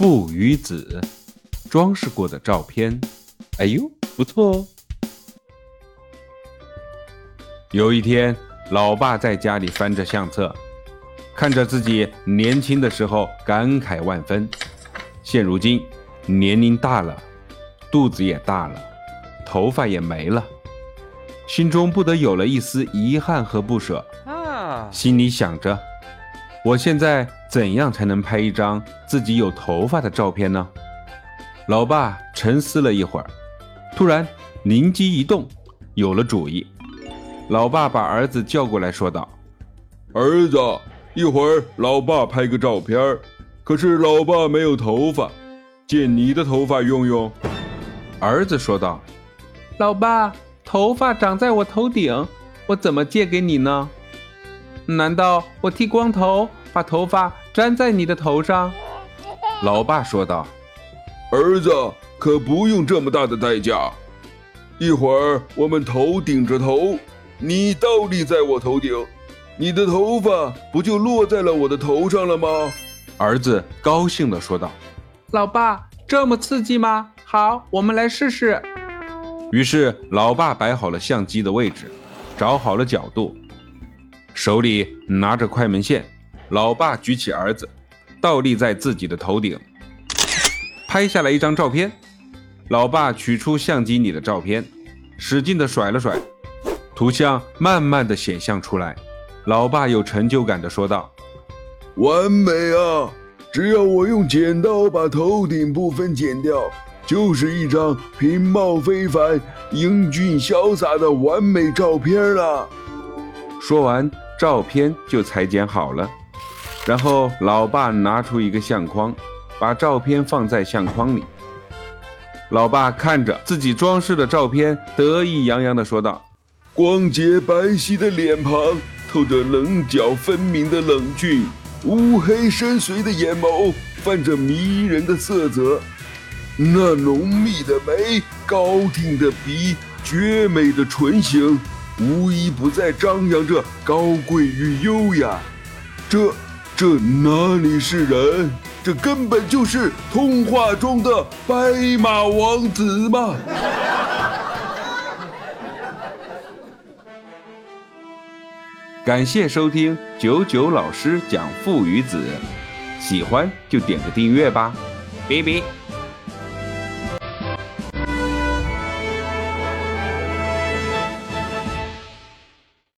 父与子装饰过的照片，哎呦，不错哦。有一天，老爸在家里翻着相册，看着自己年轻的时候，感慨万分。现如今，年龄大了，肚子也大了，头发也没了，心中不得有了一丝遗憾和不舍啊！心里想着。我现在怎样才能拍一张自己有头发的照片呢？老爸沉思了一会儿，突然灵机一动，有了主意。老爸把儿子叫过来说道：“儿子，一会儿老爸拍个照片，可是老爸没有头发，借你的头发用用。”儿子说道：“老爸，头发长在我头顶，我怎么借给你呢？”难道我剃光头，把头发粘在你的头上？老爸说道：“儿子，可不用这么大的代价。一会儿我们头顶着头，你倒立在我头顶，你的头发不就落在了我的头上了吗？”儿子高兴地说道：“老爸，这么刺激吗？好，我们来试试。”于是，老爸摆好了相机的位置，找好了角度。手里拿着快门线，老爸举起儿子，倒立在自己的头顶，拍下来一张照片。老爸取出相机里的照片，使劲的甩了甩，图像慢慢的显像出来。老爸有成就感的说道：“完美啊！只要我用剪刀把头顶部分剪掉，就是一张品貌非凡、英俊潇洒的完美照片了。”说完，照片就裁剪好了。然后，老爸拿出一个相框，把照片放在相框里。老爸看着自己装饰的照片，得意洋洋地说道：“光洁白皙的脸庞，透着棱角分明的冷峻；乌黑深邃的眼眸，泛着迷人的色泽。那浓密的眉，高挺的鼻，绝美的唇形。”无一不在张扬着高贵与优雅，这这哪里是人？这根本就是童话中的白马王子嘛！感谢收听九九老师讲父与子，喜欢就点个订阅吧，拜拜。